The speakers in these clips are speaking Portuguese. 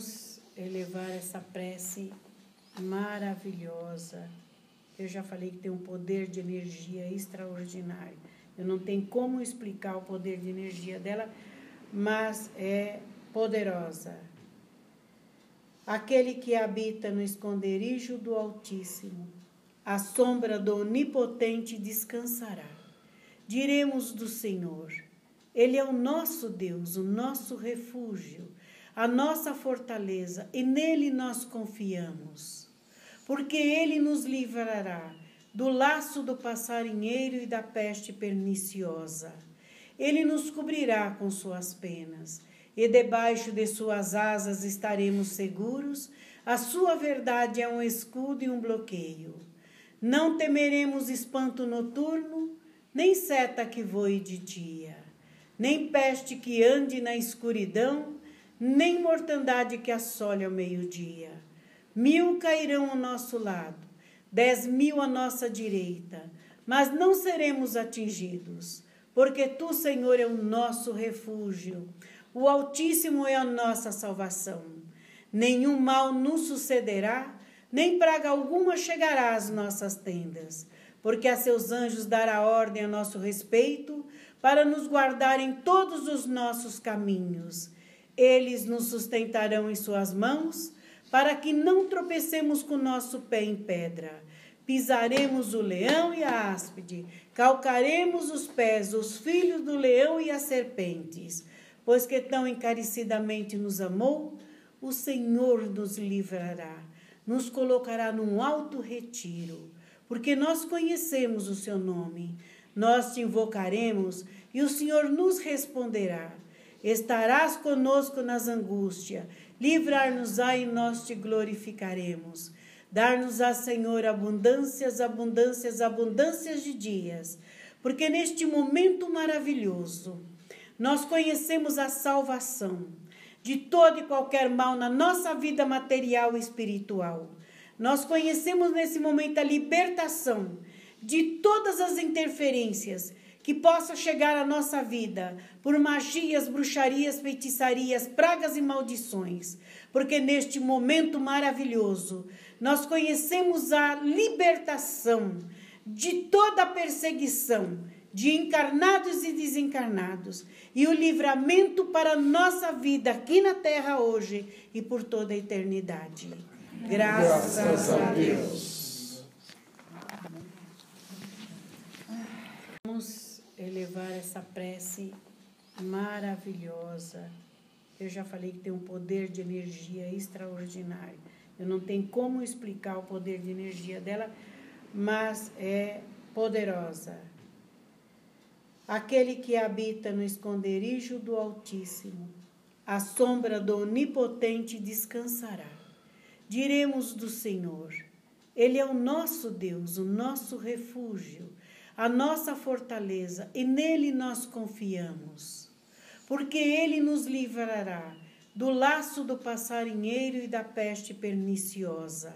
Vamos elevar essa prece maravilhosa. Eu já falei que tem um poder de energia extraordinário. Eu não tenho como explicar o poder de energia dela, mas é poderosa. Aquele que habita no esconderijo do Altíssimo, a sombra do Onipotente descansará. Diremos do Senhor: Ele é o nosso Deus, o nosso refúgio, a nossa fortaleza, e nele nós confiamos. Porque ele nos livrará do laço do passarinheiro e da peste perniciosa. Ele nos cobrirá com suas penas e debaixo de suas asas estaremos seguros. A sua verdade é um escudo e um bloqueio. Não temeremos espanto noturno, nem seta que voe de dia, nem peste que ande na escuridão, nem mortandade que assole ao meio-dia. Mil cairão ao nosso lado, dez mil à nossa direita, mas não seremos atingidos, porque tu, Senhor, é o nosso refúgio o Altíssimo é a nossa salvação. Nenhum mal nos sucederá, nem praga alguma chegará às nossas tendas, porque a seus anjos dará ordem a nosso respeito, para nos guardar em todos os nossos caminhos. Eles nos sustentarão em suas mãos, para que não tropecemos com nosso pé em pedra. Pisaremos o leão e a áspide, calcaremos os pés, os filhos do leão e as serpentes pois que tão encarecidamente nos amou, o Senhor nos livrará, nos colocará num alto retiro, porque nós conhecemos o seu nome. Nós te invocaremos e o Senhor nos responderá. Estarás conosco nas angústias, livrar-nos-á e nós te glorificaremos. Dar-nos-á, Senhor, abundâncias, abundâncias, abundâncias de dias, porque neste momento maravilhoso, nós conhecemos a salvação de todo e qualquer mal na nossa vida material e espiritual. Nós conhecemos nesse momento a libertação de todas as interferências que possam chegar à nossa vida por magias, bruxarias, feitiçarias, pragas e maldições. Porque neste momento maravilhoso, nós conhecemos a libertação de toda a perseguição de encarnados e desencarnados, e o livramento para a nossa vida aqui na terra hoje e por toda a eternidade. Graças, Graças a Deus. Vamos elevar essa prece maravilhosa. Eu já falei que tem um poder de energia extraordinário. Eu não tenho como explicar o poder de energia dela, mas é poderosa aquele que habita no esconderijo do Altíssimo, a sombra do Onipotente descansará. Diremos do Senhor: Ele é o nosso Deus, o nosso refúgio, a nossa fortaleza, e nele nós confiamos. Porque ele nos livrará do laço do passarinheiro e da peste perniciosa.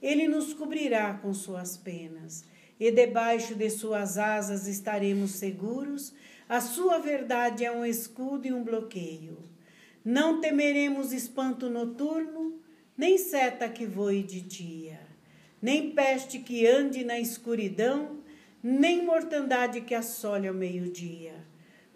Ele nos cobrirá com suas penas e debaixo de suas asas estaremos seguros. A sua verdade é um escudo e um bloqueio. Não temeremos espanto noturno, nem seta que voe de dia, nem peste que ande na escuridão, nem mortandade que assole ao meio-dia.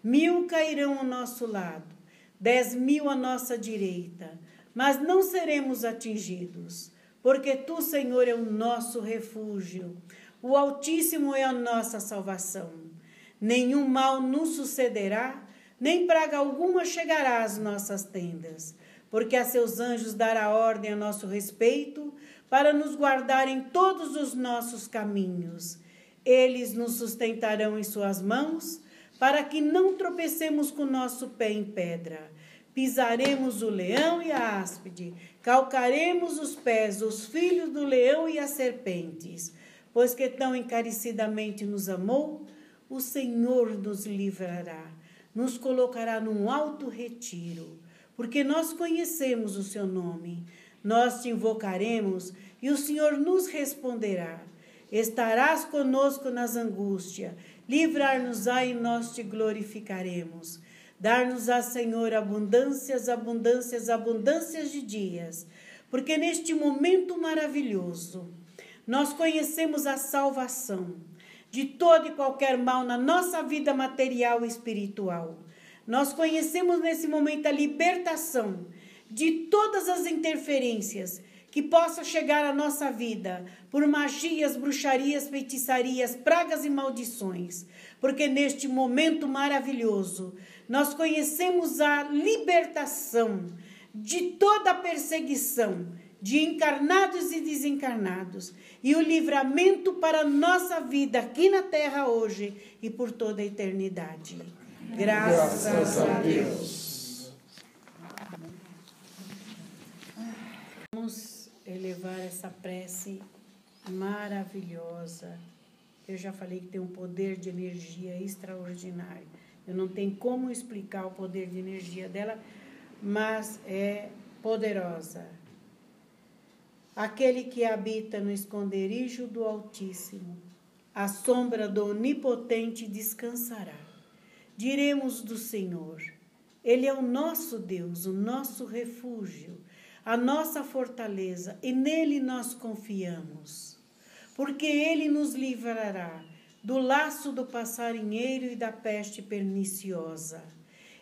Mil cairão ao nosso lado, dez mil à nossa direita, mas não seremos atingidos, porque tu, Senhor, é o nosso refúgio o Altíssimo é a nossa salvação. Nenhum mal nos sucederá, nem praga alguma chegará às nossas tendas, porque a seus anjos dará ordem a nosso respeito, para nos guardar em todos os nossos caminhos. Eles nos sustentarão em suas mãos, para que não tropecemos com nosso pé em pedra. Pisaremos o leão e a áspide, calcaremos os pés, os filhos do leão e as serpentes pois que tão encarecidamente nos amou, o Senhor nos livrará, nos colocará num alto retiro, porque nós conhecemos o seu nome. Nós te invocaremos e o Senhor nos responderá. Estarás conosco nas angústias, livrar-nos-á e nós te glorificaremos. Dar-nos-á, Senhor, abundâncias, abundâncias, abundâncias de dias, porque neste momento maravilhoso nós conhecemos a salvação de todo e qualquer mal na nossa vida material e espiritual. Nós conhecemos nesse momento a libertação de todas as interferências que possa chegar à nossa vida por magias, bruxarias, feitiçarias, pragas e maldições, porque neste momento maravilhoso nós conhecemos a libertação de toda a perseguição de encarnados e desencarnados e o livramento para a nossa vida aqui na terra hoje e por toda a eternidade. Graças, Graças a Deus. Elevar essa prece maravilhosa. Eu já falei que tem um poder de energia extraordinário. Eu não tenho como explicar o poder de energia dela, mas é poderosa. Aquele que habita no esconderijo do Altíssimo, a sombra do Onipotente descansará. Diremos do Senhor: Ele é o nosso Deus, o nosso refúgio, a nossa fortaleza, e nele nós confiamos. Porque ele nos livrará do laço do passarinheiro e da peste perniciosa.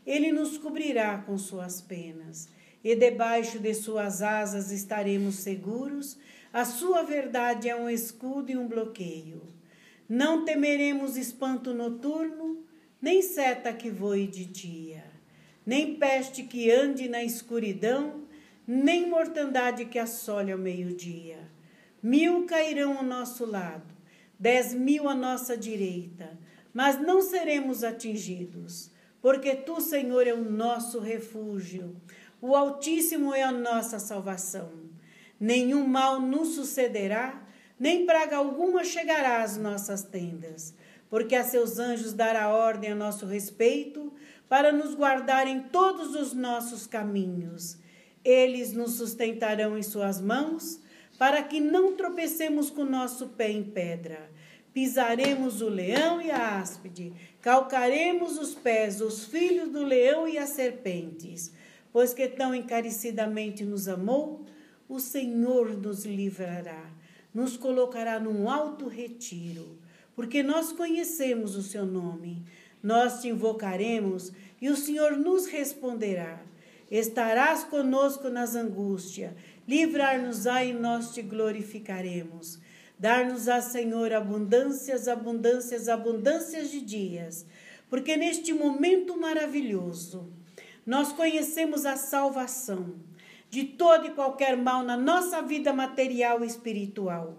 Ele nos cobrirá com suas penas, e debaixo de suas asas estaremos seguros. A sua verdade é um escudo e um bloqueio. Não temeremos espanto noturno, nem seta que voe de dia, nem peste que ande na escuridão, nem mortandade que assole ao meio-dia. Mil cairão ao nosso lado dez mil à nossa direita, mas não seremos atingidos, porque tu, Senhor, é o nosso refúgio, o Altíssimo é a nossa salvação. Nenhum mal nos sucederá, nem praga alguma chegará às nossas tendas, porque a seus anjos dará ordem a nosso respeito, para nos guardar em todos os nossos caminhos. Eles nos sustentarão em suas mãos para que não tropecemos com nosso pé em pedra. Pisaremos o leão e a áspide, calcaremos os pés, os filhos do leão e as serpentes. Pois que tão encarecidamente nos amou, o Senhor nos livrará, nos colocará num alto retiro, porque nós conhecemos o seu nome. Nós te invocaremos e o Senhor nos responderá. Estarás conosco nas angústias Livrar-nos-á e nós te glorificaremos. Dar-nos-á, Senhor, abundâncias, abundâncias, abundâncias de dias, porque neste momento maravilhoso nós conhecemos a salvação de todo e qualquer mal na nossa vida material e espiritual.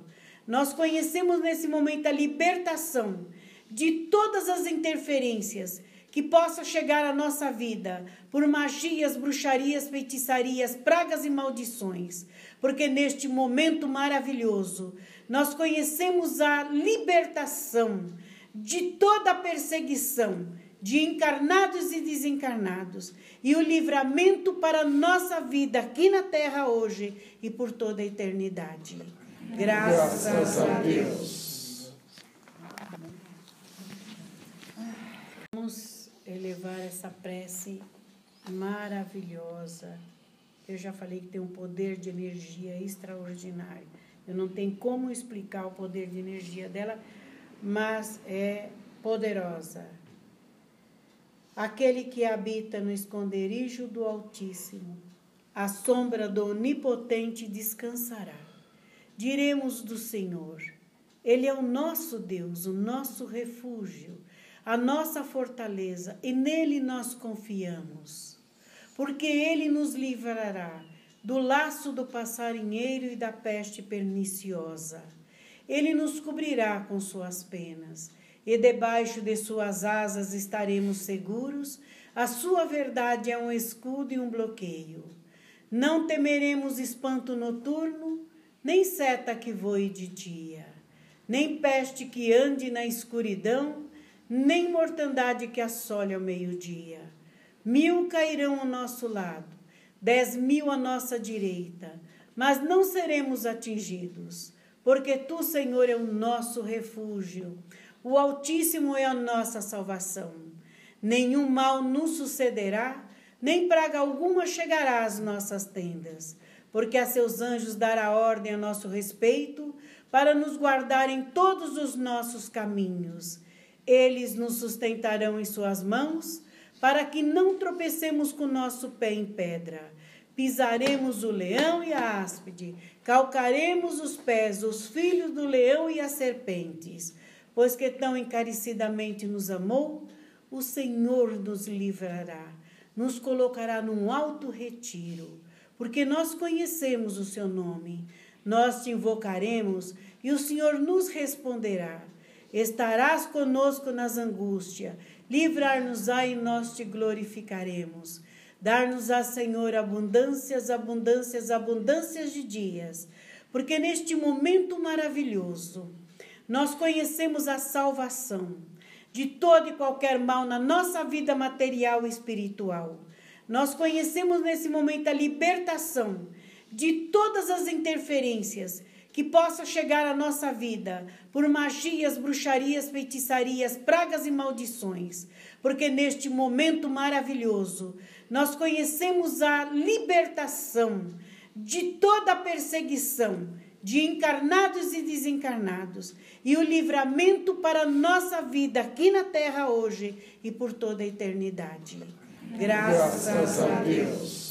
Nós conhecemos nesse momento a libertação de todas as interferências que possa chegar à nossa vida por magias, bruxarias, feitiçarias, pragas e maldições, porque neste momento maravilhoso nós conhecemos a libertação de toda a perseguição de encarnados e desencarnados e o livramento para a nossa vida aqui na terra hoje e por toda a eternidade. Graças, Graças a Deus. Vamos elevar essa prece maravilhosa. Eu já falei que tem um poder de energia extraordinário. Eu não tenho como explicar o poder de energia dela, mas é poderosa. Aquele que habita no esconderijo do Altíssimo, a sombra do Onipotente descansará. Diremos do Senhor: Ele é o nosso Deus, o nosso refúgio a nossa fortaleza, e nele nós confiamos, porque ele nos livrará do laço do passarinheiro e da peste perniciosa. Ele nos cobrirá com suas penas, e debaixo de suas asas estaremos seguros. A sua verdade é um escudo e um bloqueio. Não temeremos espanto noturno, nem seta que voe de dia, nem peste que ande na escuridão, nem mortandade que assole ao meio-dia. Mil cairão ao nosso lado, dez mil à nossa direita, mas não seremos atingidos, porque tu, Senhor, é o nosso refúgio, o Altíssimo é a nossa salvação. Nenhum mal nos sucederá, nem praga alguma chegará às nossas tendas, porque a seus anjos dará ordem a nosso respeito para nos guardar em todos os nossos caminhos. Eles nos sustentarão em suas mãos, para que não tropecemos com nosso pé em pedra. Pisaremos o leão e a áspide, calcaremos os pés, os filhos do leão e as serpentes. Pois que tão encarecidamente nos amou, o Senhor nos livrará, nos colocará num alto retiro, porque nós conhecemos o seu nome. Nós te invocaremos e o Senhor nos responderá. Estarás conosco nas angústias, livrar-nos-á e nós te glorificaremos. Dar-nos-á, Senhor, abundâncias, abundâncias, abundâncias de dias, porque neste momento maravilhoso nós conhecemos a salvação de todo e qualquer mal na nossa vida material e espiritual. Nós conhecemos nesse momento a libertação de todas as interferências que possa chegar à nossa vida por magias, bruxarias, feitiçarias, pragas e maldições, porque neste momento maravilhoso nós conhecemos a libertação de toda a perseguição de encarnados e desencarnados e o livramento para a nossa vida aqui na terra hoje e por toda a eternidade. Graças, Graças a Deus.